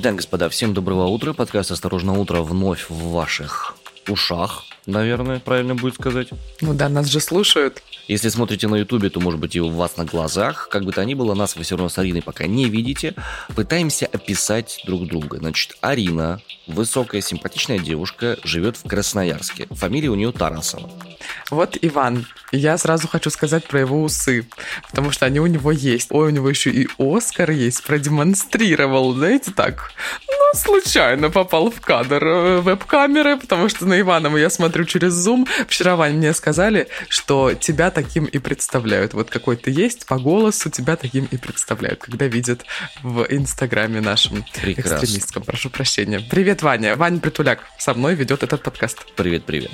Итак, господа, всем доброго утра. Подкаст «Осторожно утро» вновь в ваших ушах, наверное, правильно будет сказать. Ну да, нас же слушают. Если смотрите на ютубе, то, может быть, и у вас на глазах. Как бы то ни было, нас вы все равно с Ариной пока не видите. Пытаемся описать друг друга. Значит, Арина, высокая, симпатичная девушка, живет в Красноярске. Фамилия у нее Тарасова. Вот Иван. Я сразу хочу сказать про его усы, потому что они у него есть. Ой, у него еще и Оскар есть, продемонстрировал, знаете, так. Ну, случайно попал в кадр э, веб-камеры, потому что на Ивана я смотрю через Zoom. Вчера, Вань, мне сказали, что тебя таким и представляют. Вот какой ты есть, по голосу тебя таким и представляют, когда видят в Инстаграме нашем Прекрасно. экстремистском. Прошу прощения. Привет, Ваня. Ваня Притуляк со мной ведет этот подкаст. Привет, привет.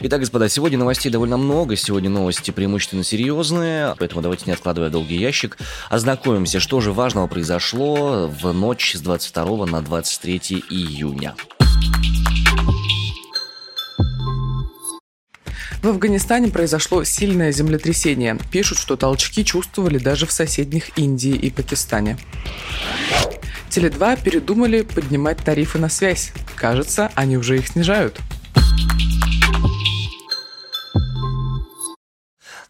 Итак, господа, сегодня новостей довольно много. Сегодня новости преимущественно серьезные, поэтому давайте не откладывая долгий ящик, ознакомимся, что же важного произошло в ночь с 22 на 23 июня. В Афганистане произошло сильное землетрясение. Пишут, что толчки чувствовали даже в соседних Индии и Пакистане. Теле2 передумали поднимать тарифы на связь. Кажется, они уже их снижают.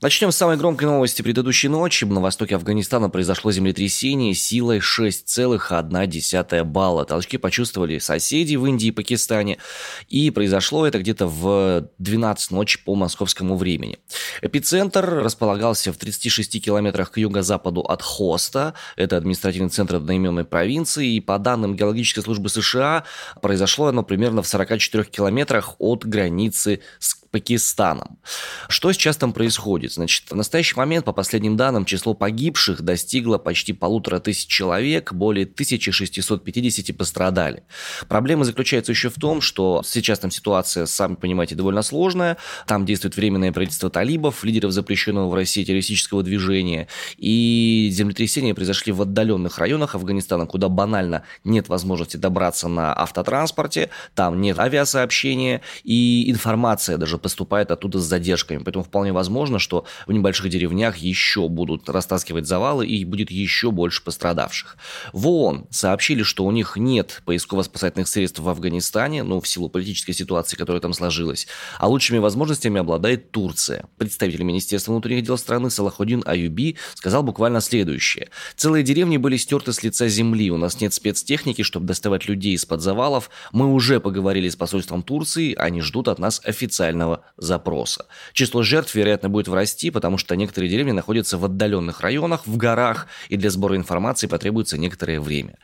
Начнем с самой громкой новости предыдущей ночи. На востоке Афганистана произошло землетрясение силой 6,1 балла. Толчки почувствовали соседи в Индии и Пакистане. И произошло это где-то в 12 ночи по московскому времени. Эпицентр располагался в 36 километрах к юго-западу от Хоста. Это административный центр одноименной провинции. И по данным Геологической службы США, произошло оно примерно в 44 километрах от границы с Пакистаном. Что сейчас там происходит? Значит, в настоящий момент, по последним данным, число погибших достигло почти полутора тысяч человек, более 1650 пострадали. Проблема заключается еще в том, что сейчас там ситуация, сами понимаете, довольно сложная. Там действует временное правительство талибов, лидеров запрещенного в России террористического движения. И землетрясения произошли в отдаленных районах Афганистана, куда банально нет возможности добраться на автотранспорте, там нет авиасообщения, и информация даже поступает оттуда с задержками. Поэтому вполне возможно, что в небольших деревнях еще будут растаскивать завалы и будет еще больше пострадавших. В ООН сообщили, что у них нет поисково-спасательных средств в Афганистане, ну, в силу политической ситуации, которая там сложилась, а лучшими возможностями обладает Турция. Представитель Министерства внутренних дел страны Салахудин Аюби сказал буквально следующее. «Целые деревни были стерты с лица земли, у нас нет спецтехники, чтобы доставать людей из-под завалов, мы уже поговорили с посольством Турции, они ждут от нас официального данного запроса. Число жертв, вероятно, будет расти, потому что некоторые деревни находятся в отдаленных районах, в горах, и для сбора информации потребуется некоторое время.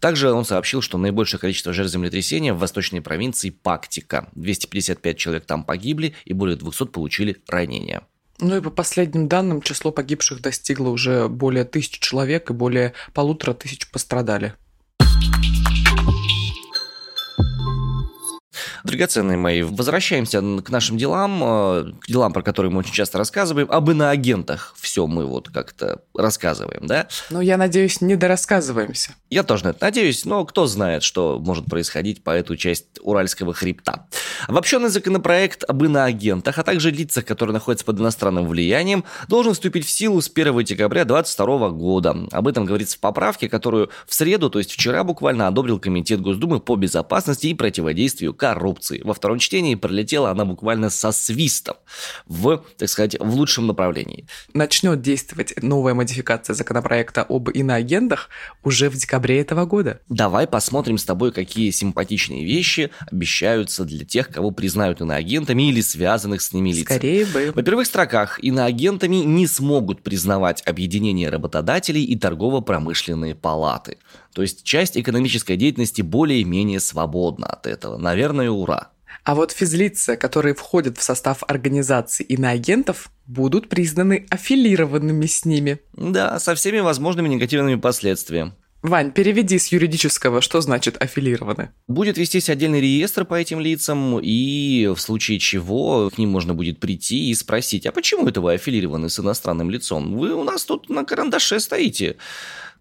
Также он сообщил, что наибольшее количество жертв землетрясения в восточной провинции Пактика. 255 человек там погибли, и более 200 получили ранения. Ну и по последним данным, число погибших достигло уже более тысячи человек, и более полутора тысяч пострадали. Драгоценные мои, возвращаемся к нашим делам, э, к делам, про которые мы очень часто рассказываем. Об иноагентах все мы вот как-то рассказываем, да? Ну, я надеюсь, не дорассказываемся. Я тоже на это надеюсь, но кто знает, что может происходить по эту часть Уральского хребта. Обобщенный законопроект об иноагентах, а также лицах, которые находятся под иностранным влиянием, должен вступить в силу с 1 декабря 2022 года. Об этом говорится в поправке, которую в среду, то есть вчера буквально одобрил Комитет Госдумы по безопасности и противодействию коррупции коррупции. Во втором чтении пролетела она буквально со свистом в, так сказать, в лучшем направлении. Начнет действовать новая модификация законопроекта об иноагентах уже в декабре этого года. Давай посмотрим с тобой, какие симпатичные вещи обещаются для тех, кого признают иноагентами или связанных с ними лиц. Скорее бы. Во первых строках иноагентами не смогут признавать объединение работодателей и торгово-промышленные палаты. То есть часть экономической деятельности более-менее свободна от этого. Наверное, ура. А вот физлица, которые входят в состав организации иноагентов, будут признаны аффилированными с ними. Да, со всеми возможными негативными последствиями. Вань, переведи с юридического, что значит аффилированы. Будет вестись отдельный реестр по этим лицам, и в случае чего к ним можно будет прийти и спросить, а почему это вы аффилированы с иностранным лицом? Вы у нас тут на карандаше стоите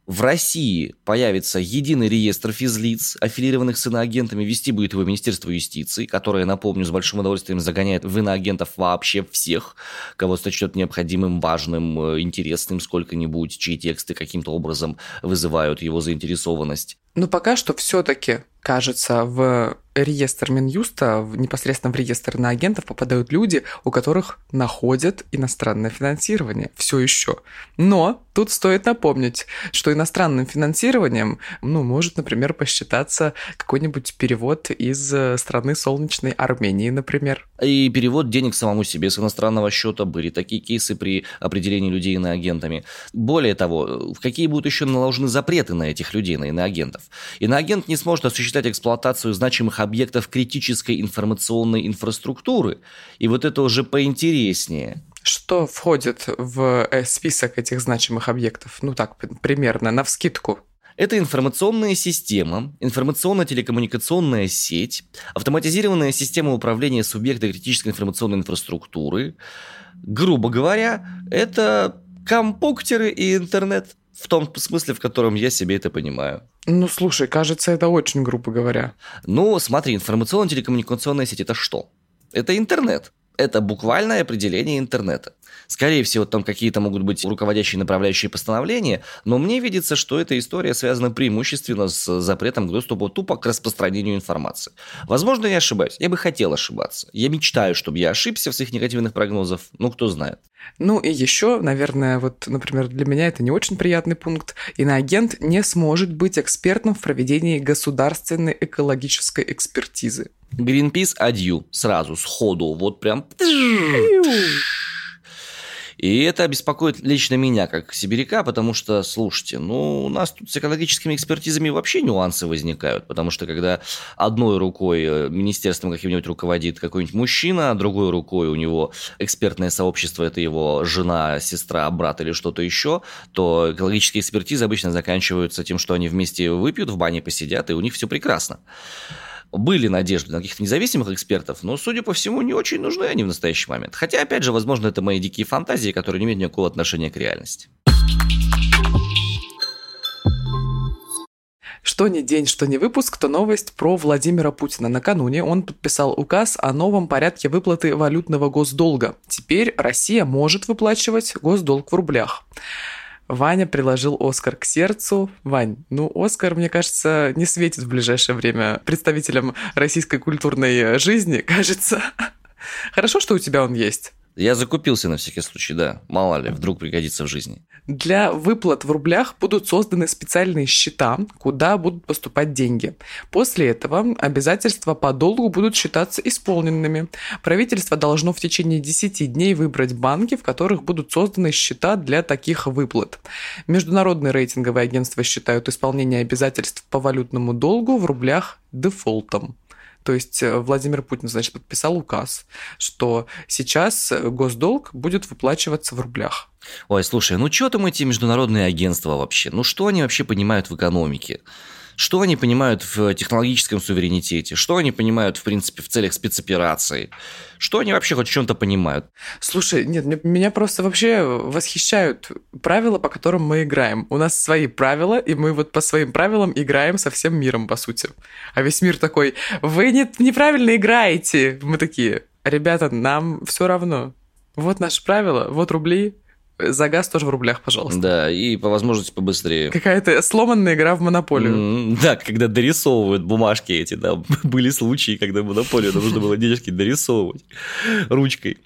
в России появится единый реестр физлиц, аффилированных с иноагентами, вести будет его Министерство юстиции, которое, напомню, с большим удовольствием загоняет в иноагентов вообще всех, кого сочтет необходимым, важным, э, интересным сколько-нибудь, чьи тексты каким-то образом вызывают его заинтересованность. Но пока что все-таки кажется, в реестр Минюста, непосредственно в реестр на агентов попадают люди, у которых находят иностранное финансирование. Все еще. Но тут стоит напомнить, что иностранным финансированием, ну, может, например, посчитаться какой-нибудь перевод из э, страны солнечной Армении, например. И перевод денег самому себе с иностранного счета были такие кейсы при определении людей иноагентами. Более того, в какие будут еще наложены запреты на этих людей, на иноагентов? Иноагент не сможет осуществлять эксплуатацию значимых объектов критической информационной инфраструктуры. И вот это уже поинтереснее. Что входит в э, список этих значимых объектов? Ну так, примерно, на вскидку. Это информационная система, информационно-телекоммуникационная сеть, автоматизированная система управления субъекта критической информационной инфраструктуры. Грубо говоря, это компьютеры и интернет в том смысле, в котором я себе это понимаю. Ну, слушай, кажется, это очень грубо говоря. Ну, смотри, информационно-телекоммуникационная сеть – это что? Это интернет. Это буквальное определение интернета. Скорее всего, там какие-то могут быть руководящие направляющие постановления, но мне видится, что эта история связана преимущественно с запретом к доступу тупо к распространению информации. Возможно, я ошибаюсь. Я бы хотел ошибаться. Я мечтаю, чтобы я ошибся в своих негативных прогнозах. Ну, кто знает. Ну и еще, наверное, вот, например, для меня это не очень приятный пункт. Иноагент не сможет быть экспертом в проведении государственной экологической экспертизы. Greenpeace адью сразу, сходу, вот прям... И это беспокоит лично меня, как сибиряка, потому что, слушайте, ну, у нас тут с экологическими экспертизами вообще нюансы возникают, потому что когда одной рукой э, министерством каким-нибудь руководит какой-нибудь мужчина, а другой рукой у него экспертное сообщество, это его жена, сестра, брат или что-то еще, то экологические экспертизы обычно заканчиваются тем, что они вместе выпьют, в бане посидят, и у них все прекрасно были надежды на каких-то независимых экспертов, но, судя по всему, не очень нужны они в настоящий момент. Хотя, опять же, возможно, это мои дикие фантазии, которые не имеют никакого отношения к реальности. Что ни день, что ни выпуск, то новость про Владимира Путина. Накануне он подписал указ о новом порядке выплаты валютного госдолга. Теперь Россия может выплачивать госдолг в рублях. Ваня приложил Оскар к сердцу. Вань, ну Оскар, мне кажется, не светит в ближайшее время представителям российской культурной жизни, кажется. Хорошо, что у тебя он есть. Я закупился на всякий случай, да. Мало ли, вдруг пригодится в жизни. Для выплат в рублях будут созданы специальные счета, куда будут поступать деньги. После этого обязательства по долгу будут считаться исполненными. Правительство должно в течение 10 дней выбрать банки, в которых будут созданы счета для таких выплат. Международные рейтинговые агентства считают исполнение обязательств по валютному долгу в рублях дефолтом. То есть э, Владимир Путин, значит, подписал указ, что сейчас э, госдолг будет выплачиваться в рублях. Ой, слушай, ну что там эти международные агентства вообще? Ну что они вообще понимают в экономике? Что они понимают в технологическом суверенитете? Что они понимают, в принципе, в целях спецоперации? Что они вообще хоть чем-то понимают? Слушай, нет, меня просто вообще восхищают правила, по которым мы играем. У нас свои правила, и мы вот по своим правилам играем со всем миром, по сути. А весь мир такой, вы не, неправильно играете. Мы такие, ребята, нам все равно. Вот наши правила, вот рубли, за газ тоже в рублях, пожалуйста. Да, и по возможности побыстрее. Какая-то сломанная игра в монополию. Mm, да, когда дорисовывают бумажки эти, да. Были случаи, когда монополию нужно было денежки дорисовывать ручкой.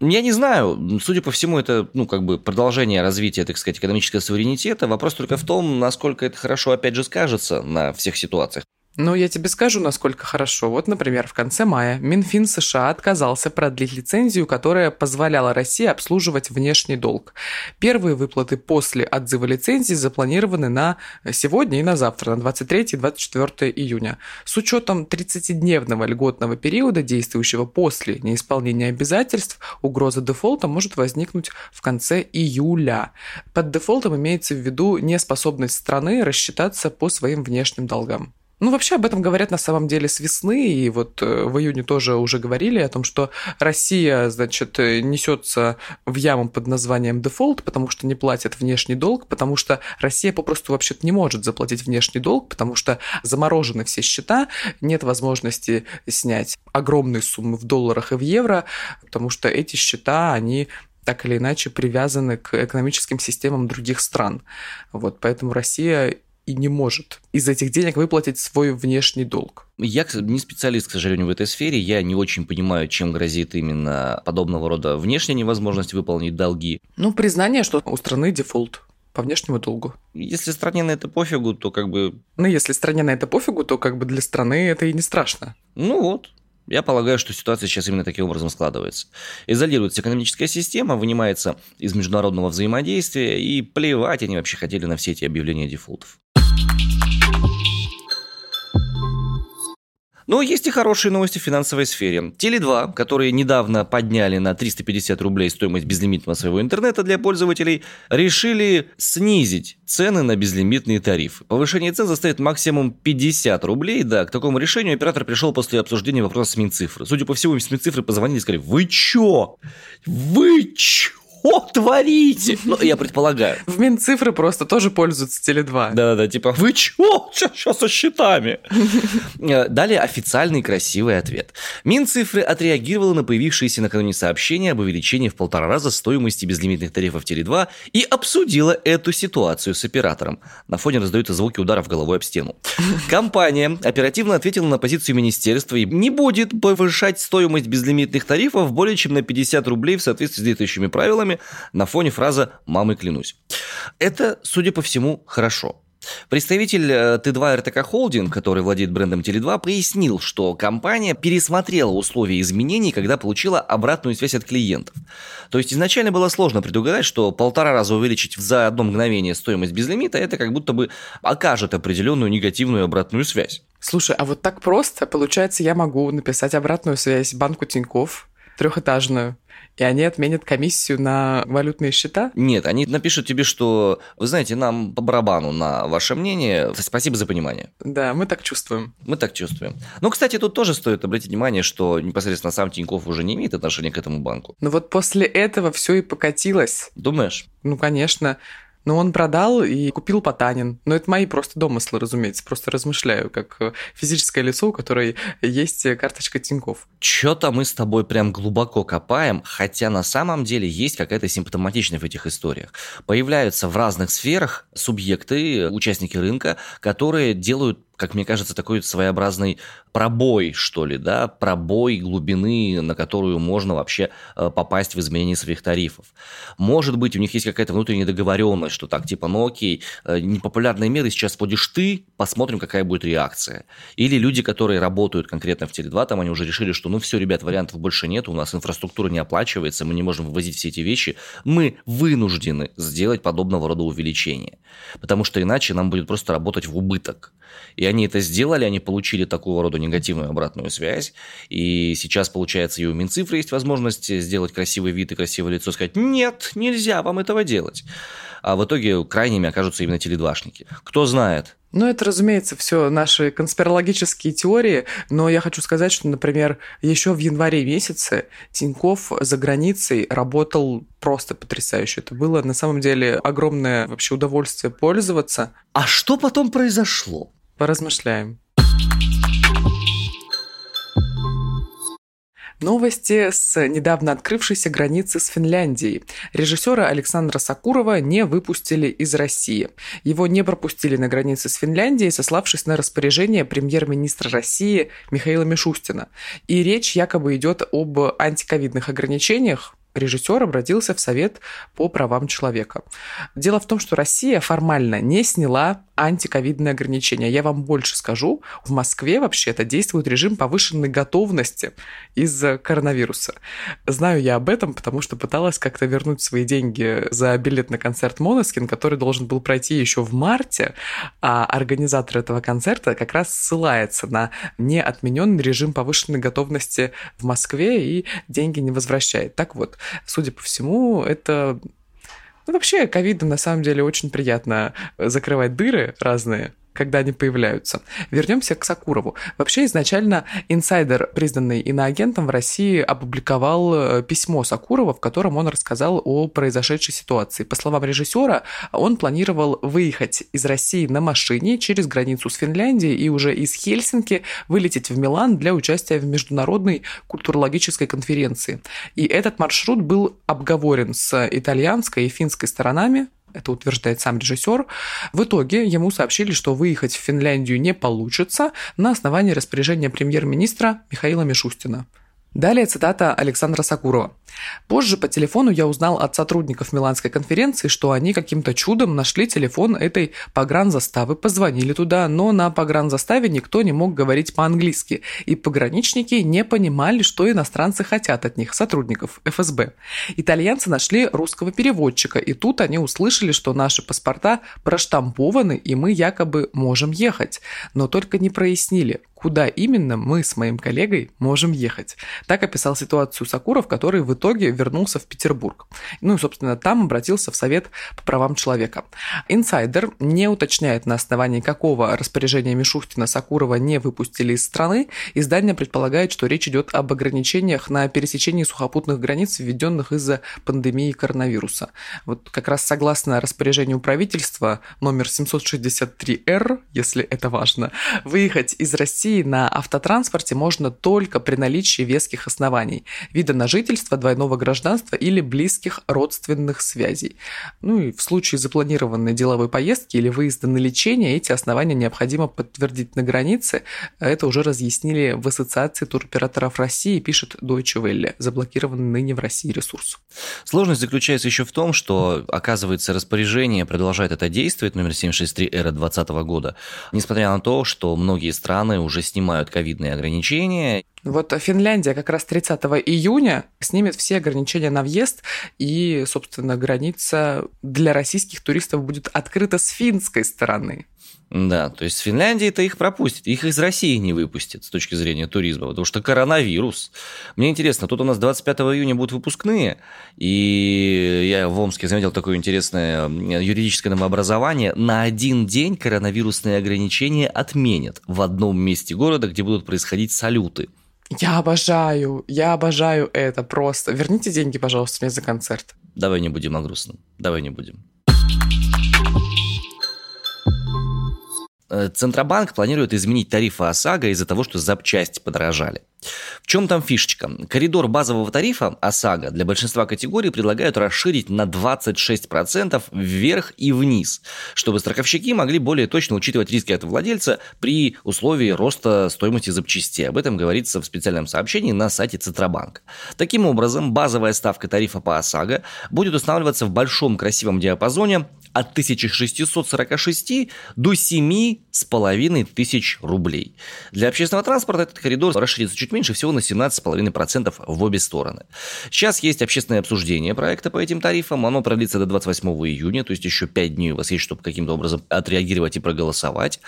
Я не знаю, судя по всему, это, ну, как бы продолжение развития, так сказать, экономического суверенитета. Вопрос только в том, насколько это хорошо, опять же, скажется на всех ситуациях. Ну, я тебе скажу, насколько хорошо. Вот, например, в конце мая Минфин США отказался продлить лицензию, которая позволяла России обслуживать внешний долг. Первые выплаты после отзыва лицензии запланированы на сегодня и на завтра, на 23 и 24 июня. С учетом 30-дневного льготного периода, действующего после неисполнения обязательств, угроза дефолта может возникнуть в конце июля. Под дефолтом имеется в виду неспособность страны рассчитаться по своим внешним долгам. Ну, вообще об этом говорят на самом деле с весны, и вот э, в июне тоже уже говорили о том, что Россия, значит, э, несется в яму под названием дефолт, потому что не платит внешний долг, потому что Россия попросту вообще-то не может заплатить внешний долг, потому что заморожены все счета, нет возможности снять огромные суммы в долларах и в евро, потому что эти счета, они так или иначе привязаны к экономическим системам других стран. Вот, поэтому Россия и не может из этих денег выплатить свой внешний долг. Я не специалист, к сожалению, в этой сфере. Я не очень понимаю, чем грозит именно подобного рода внешняя невозможность выполнить долги. Ну, признание, что у страны дефолт по внешнему долгу. Если стране на это пофигу, то как бы... Ну, если стране на это пофигу, то как бы для страны это и не страшно. Ну вот, я полагаю, что ситуация сейчас именно таким образом складывается. Изолируется экономическая система, вынимается из международного взаимодействия, и плевать они вообще хотели на все эти объявления дефолтов. Но есть и хорошие новости в финансовой сфере. Теле2, которые недавно подняли на 350 рублей стоимость безлимитного своего интернета для пользователей, решили снизить цены на безлимитные тарифы. Повышение цен заставит максимум 50 рублей. Да, к такому решению оператор пришел после обсуждения вопроса с Минцифры. Судя по всему, с Минцифры позвонили и сказали, вы чё? Вы чё? Что творите? Ну, я предполагаю. В Минцифры просто тоже пользуются Теле2. Да-да-да, типа, вы чё? Что со счетами? Э, далее официальный красивый ответ. Минцифры отреагировала на появившиеся накануне сообщения об увеличении в полтора раза стоимости безлимитных тарифов Теле2 и обсудила эту ситуацию с оператором. На фоне раздаются звуки ударов головой об стену. Компания оперативно ответила на позицию министерства и не будет повышать стоимость безлимитных тарифов более чем на 50 рублей в соответствии с действующими правилами словами на фоне фразы «мамой клянусь». Это, судя по всему, хорошо. Представитель э, Т2 РТК Холдинг, который владеет брендом Теле2, пояснил, что компания пересмотрела условия изменений, когда получила обратную связь от клиентов. То есть изначально было сложно предугадать, что полтора раза увеличить за одно мгновение стоимость безлимита, это как будто бы окажет определенную негативную обратную связь. Слушай, а вот так просто, получается, я могу написать обратную связь банку Тиньков, трехэтажную, и они отменят комиссию на валютные счета? Нет, они напишут тебе, что, вы знаете, нам по барабану на ваше мнение. Спасибо за понимание. Да, мы так чувствуем. Мы так чувствуем. Ну, кстати, тут тоже стоит обратить внимание, что непосредственно сам Тиньков уже не имеет отношения к этому банку. Но вот после этого все и покатилось. Думаешь? Ну, конечно. Но он продал и купил Потанин. Но это мои просто домыслы, разумеется. Просто размышляю, как э, физическое лицо, у которой есть карточка Тиньков. Чё-то мы с тобой прям глубоко копаем, хотя на самом деле есть какая-то симптоматичность в этих историях. Появляются в разных сферах субъекты, участники рынка, которые делают как мне кажется, такой своеобразный пробой, что ли, да, пробой глубины, на которую можно вообще э, попасть в изменение своих тарифов. Может быть, у них есть какая-то внутренняя договоренность, что так, типа, ну окей, э, непопулярные меры сейчас вводишь ты, посмотрим, какая будет реакция. Или люди, которые работают конкретно в Теле2, там они уже решили, что ну все, ребят, вариантов больше нет, у нас инфраструктура не оплачивается, мы не можем вывозить все эти вещи, мы вынуждены сделать подобного рода увеличение. Потому что иначе нам будет просто работать в убыток. И они это сделали, они получили такого рода негативную обратную связь. И сейчас, получается, и у Минцифры есть возможность сделать красивый вид и красивое лицо, сказать, нет, нельзя вам этого делать. А в итоге крайними окажутся именно теледвашники. Кто знает, ну, это, разумеется, все наши конспирологические теории, но я хочу сказать, что, например, еще в январе месяце Тиньков за границей работал просто потрясающе. Это было на самом деле огромное вообще удовольствие пользоваться. А что потом произошло? Поразмышляем. Новости с недавно открывшейся границы с Финляндией. Режиссера Александра Сакурова не выпустили из России. Его не пропустили на границе с Финляндией, сославшись на распоряжение премьер-министра России Михаила Мишустина. И речь якобы идет об антиковидных ограничениях, режиссер обратился в Совет по правам человека. Дело в том, что Россия формально не сняла антиковидные ограничения. Я вам больше скажу, в Москве вообще-то действует режим повышенной готовности из-за коронавируса. Знаю я об этом, потому что пыталась как-то вернуть свои деньги за билет на концерт Монескин, который должен был пройти еще в марте, а организатор этого концерта как раз ссылается на неотмененный режим повышенной готовности в Москве и деньги не возвращает. Так вот, судя по всему, это ну, вообще, ковидом на самом деле очень приятно закрывать дыры разные когда они появляются. Вернемся к Сакурову. Вообще, изначально инсайдер, признанный иноагентом в России, опубликовал э, письмо Сакурова, в котором он рассказал о произошедшей ситуации. По словам режиссера, он планировал выехать из России на машине через границу с Финляндией и уже из Хельсинки вылететь в Милан для участия в международной культурологической конференции. И этот маршрут был обговорен с итальянской и финской сторонами, это утверждает сам режиссер. В итоге ему сообщили, что выехать в Финляндию не получится на основании распоряжения премьер-министра Михаила Мишустина. Далее цитата Александра Сакурова. Позже по телефону я узнал от сотрудников Миланской конференции, что они каким-то чудом нашли телефон этой погранзаставы, позвонили туда, но на погранзаставе никто не мог говорить по-английски, и пограничники не понимали, что иностранцы хотят от них, сотрудников ФСБ. Итальянцы нашли русского переводчика, и тут они услышали, что наши паспорта проштампованы, и мы якобы можем ехать, но только не прояснили, куда именно мы с моим коллегой можем ехать. Так описал ситуацию Сакуров, который в итоге вернулся в Петербург. Ну и, собственно, там обратился в Совет по правам человека. Инсайдер не уточняет, на основании какого распоряжения Мишустина Сакурова не выпустили из страны. Издание предполагает, что речь идет об ограничениях на пересечении сухопутных границ, введенных из-за пандемии коронавируса. Вот как раз согласно распоряжению правительства номер 763-Р, если это важно, выехать из России России на автотранспорте можно только при наличии веских оснований, вида на жительство, двойного гражданства или близких родственных связей. Ну и в случае запланированной деловой поездки или выезда на лечение эти основания необходимо подтвердить на границе. Это уже разъяснили в Ассоциации туроператоров России, пишет Deutsche Welle, заблокированный ныне в России ресурс. Сложность заключается еще в том, что, оказывается, распоряжение продолжает это действовать, номер 763 эра 2020 года, несмотря на то, что многие страны уже снимают ковидные ограничения. Вот Финляндия как раз 30 июня снимет все ограничения на въезд, и, собственно, граница для российских туристов будет открыта с финской стороны. Да, то есть Финляндия-то их пропустит, их из России не выпустят с точки зрения туризма, потому что коронавирус. Мне интересно, тут у нас 25 июня будут выпускные, и я в Омске заметил такое интересное юридическое новообразование. На один день коронавирусные ограничения отменят в одном месте города, где будут происходить салюты. Я обожаю, я обожаю это просто. Верните деньги, пожалуйста, мне за концерт. Давай не будем о грустном. Давай не будем. Центробанк планирует изменить тарифы ОСАГО из-за того, что запчасти подорожали. В чем там фишечка? Коридор базового тарифа ОСАГО для большинства категорий предлагают расширить на 26% вверх и вниз, чтобы страховщики могли более точно учитывать риски от владельца при условии роста стоимости запчастей. Об этом говорится в специальном сообщении на сайте Центробанка. Таким образом, базовая ставка тарифа по ОСАГО будет устанавливаться в большом красивом диапазоне от 1646 до 7,5 тысяч рублей. Для общественного транспорта этот коридор расширится чуть меньше, всего на 17,5% в обе стороны. Сейчас есть общественное обсуждение проекта по этим тарифам. Оно продлится до 28 июня, то есть еще 5 дней у вас есть, чтобы каким-то образом отреагировать и проголосовать.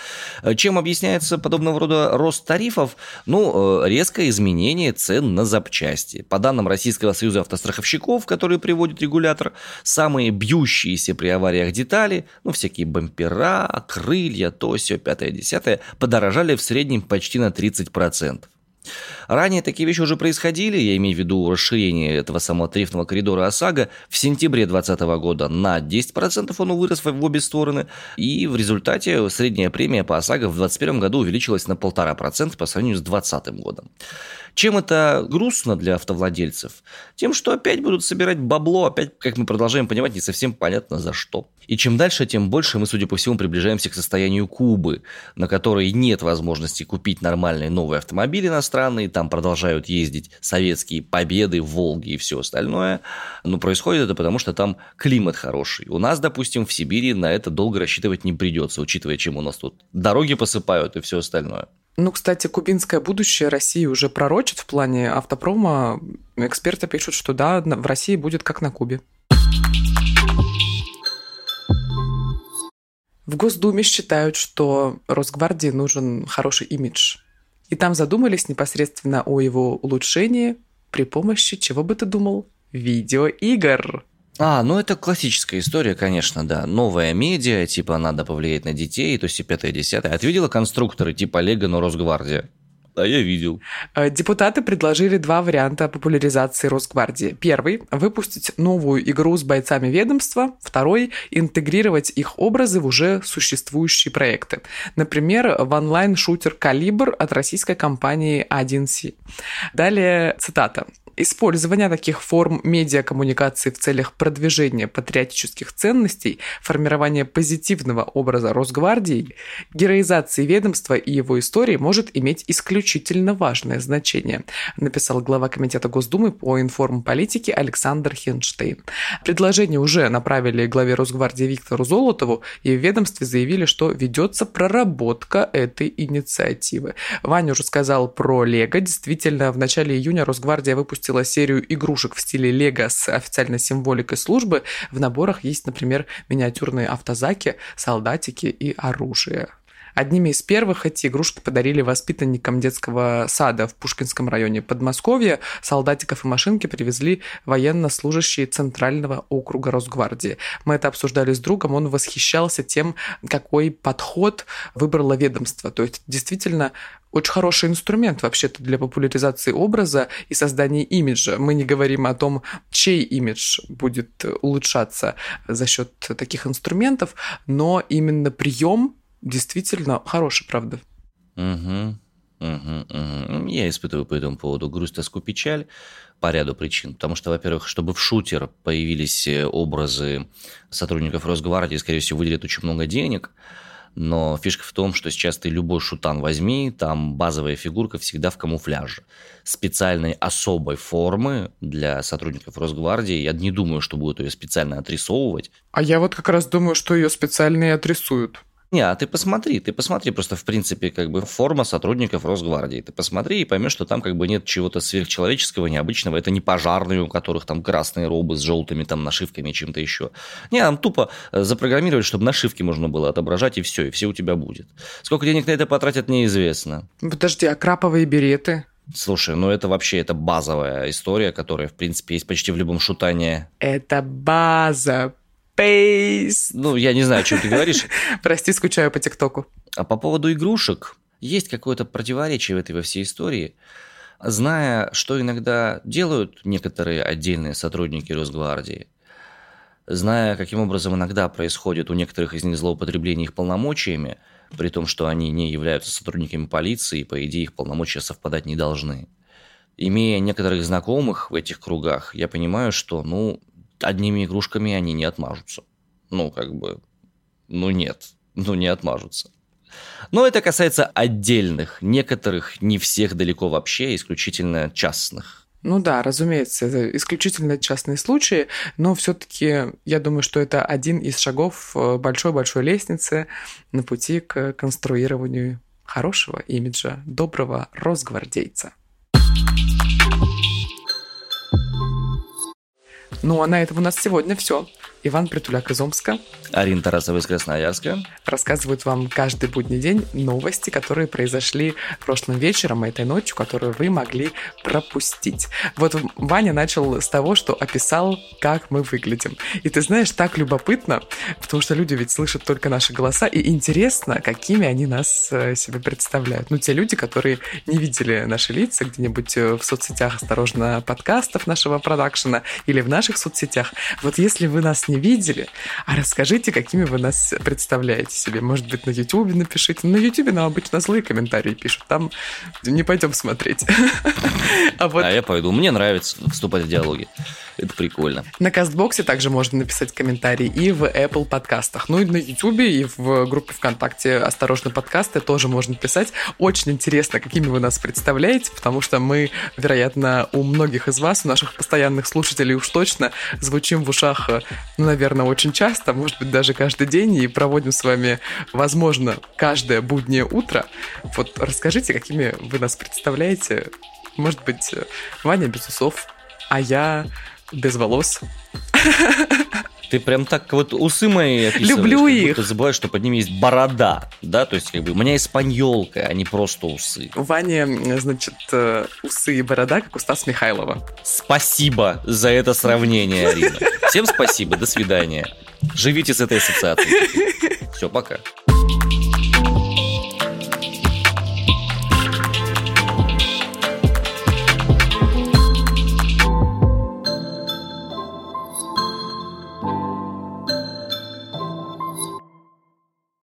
Чем объясняется подобного рода рост тарифов? Ну, э, резкое изменение цен на запчасти. По данным Российского союза автостраховщиков, которые приводит регулятор, самые бьющиеся при авариях детали, ну, всякие бампера, крылья, то, все, пятое, десятое, подорожали в среднем почти на 30%. Ранее такие вещи уже происходили, я имею в виду расширение этого самого тарифного коридора ОСАГО. В сентябре 2020 года на 10% он вырос в обе стороны, и в результате средняя премия по ОСАГО в 2021 году увеличилась на 1,5% по сравнению с 2020 годом. Чем это грустно для автовладельцев? Тем, что опять будут собирать бабло, опять, как мы продолжаем понимать, не совсем понятно за что. И чем дальше, тем больше мы, судя по всему, приближаемся к состоянию Кубы, на которой нет возможности купить нормальные новые автомобили иностранные, там продолжают ездить советские победы, Волги и все остальное. Но происходит это потому, что там климат хороший. У нас, допустим, в Сибири на это долго рассчитывать не придется, учитывая, чем у нас тут дороги посыпают и все остальное. Ну, кстати, кубинское будущее России уже пророчит в плане автопрома. Эксперты пишут, что да, в России будет как на Кубе. В Госдуме считают, что Росгвардии нужен хороший имидж. И там задумались непосредственно о его улучшении при помощи, чего бы ты думал, видеоигр. А, ну это классическая история, конечно, да. Новая медиа, типа надо повлиять на детей, то есть и пятое, десятое. А видела конструкторы типа Лего, но Росгвардия? Да, я видел. Э, депутаты предложили два варианта популяризации Росгвардии. Первый – выпустить новую игру с бойцами ведомства. Второй – интегрировать их образы в уже существующие проекты. Например, в онлайн-шутер «Калибр» от российской компании 1С. Далее цитата. Использование таких форм медиакоммуникации в целях продвижения патриотических ценностей, формирования позитивного образа Росгвардии, героизации ведомства и его истории может иметь исключительно важное значение, написал глава Комитета Госдумы по информполитике Александр Хенштейн. Предложение уже направили главе Росгвардии Виктору Золотову, и в ведомстве заявили, что ведется проработка этой инициативы. Ваня уже сказал про Лего. Действительно, в начале июня Росгвардия выпустила серию игрушек в стиле Лего с официальной символикой службы. В наборах есть, например, миниатюрные автозаки, солдатики и оружие. Одними из первых эти игрушки подарили воспитанникам детского сада в Пушкинском районе Подмосковья. Солдатиков и машинки привезли военнослужащие Центрального округа Росгвардии. Мы это обсуждали с другом, он восхищался тем, какой подход выбрало ведомство. То есть действительно очень хороший инструмент вообще-то для популяризации образа и создания имиджа. Мы не говорим о том, чей имидж будет улучшаться за счет таких инструментов, но именно прием действительно хороший, правда. Угу. Угу, угу. Я испытываю по этому поводу грусть, тоску, печаль по ряду причин. Потому что, во-первых, чтобы в шутер появились э, образы сотрудников Росгвардии, скорее всего, выделят очень много денег. Но фишка в том, что сейчас ты любой шутан возьми, там базовая фигурка всегда в камуфляже. Специальной особой формы для сотрудников Росгвардии, я не думаю, что будут ее специально отрисовывать. А я вот как раз думаю, что ее специально и отрисуют. Не, а ты посмотри, ты посмотри просто, в принципе, как бы форма сотрудников Росгвардии. Ты посмотри и поймешь, что там как бы нет чего-то сверхчеловеческого, необычного. Это не пожарные, у которых там красные робы с желтыми там нашивками и чем-то еще. Не, там тупо э, запрограммировали, чтобы нашивки можно было отображать, и все, и все у тебя будет. Сколько денег на это потратят, неизвестно. Подожди, а краповые береты? Слушай, ну это вообще это базовая история, которая, в принципе, есть почти в любом шутане. Это база, Space. Ну, я не знаю, о чем ты говоришь. Прости, скучаю по ТикТоку. А по поводу игрушек, есть какое-то противоречие в этой во всей истории. Зная, что иногда делают некоторые отдельные сотрудники Росгвардии, зная, каким образом иногда происходит у некоторых из них злоупотребление их полномочиями, при том, что они не являются сотрудниками полиции, и, по идее, их полномочия совпадать не должны. Имея некоторых знакомых в этих кругах, я понимаю, что, ну, одними игрушками они не отмажутся. Ну, как бы, ну нет, ну не отмажутся. Но это касается отдельных, некоторых, не всех далеко вообще, исключительно частных. Ну да, разумеется, это исключительно частные случаи, но все-таки я думаю, что это один из шагов э, большой-большой лестницы на пути к конструированию хорошего имиджа, доброго росгвардейца. Ну а на этом у нас сегодня все. Иван Притуляк из Омска. Арина Тарасова из Красноярска. Рассказывают вам каждый будний день новости, которые произошли прошлым вечером, этой ночью, которую вы могли пропустить. Вот Ваня начал с того, что описал, как мы выглядим. И ты знаешь, так любопытно, потому что люди ведь слышат только наши голоса, и интересно, какими они нас э, себе представляют. Ну, те люди, которые не видели наши лица где-нибудь э, в соцсетях «Осторожно» подкастов нашего продакшена или в наших соцсетях. Вот если вы нас не не видели. А расскажите, какими вы нас представляете себе. Может быть, на YouTube напишите. На YouTube нам обычно злые комментарии пишут. Там не пойдем смотреть. А, вот... а я пойду. Мне нравится вступать в диалоги. Это прикольно. На Кастбоксе также можно написать комментарий и в Apple подкастах. Ну и на YouTube, и в группе ВКонтакте «Осторожно, подкасты» тоже можно писать. Очень интересно, какими вы нас представляете, потому что мы, вероятно, у многих из вас, у наших постоянных слушателей уж точно, звучим в ушах, ну, наверное, очень часто, может быть, даже каждый день, и проводим с вами, возможно, каждое буднее утро. Вот расскажите, какими вы нас представляете. Может быть, Ваня без усов, а я без волос. Ты прям так вот усы мои описываешь. Люблю их. Ты забываешь, что под ними есть борода, да, то есть как бы у меня испаньолка, а не просто усы. У Вани, значит, э, усы и борода, как у Стаса Михайлова. Спасибо за это сравнение, Арина. Всем спасибо, до свидания. Живите с этой ассоциацией. Все, пока.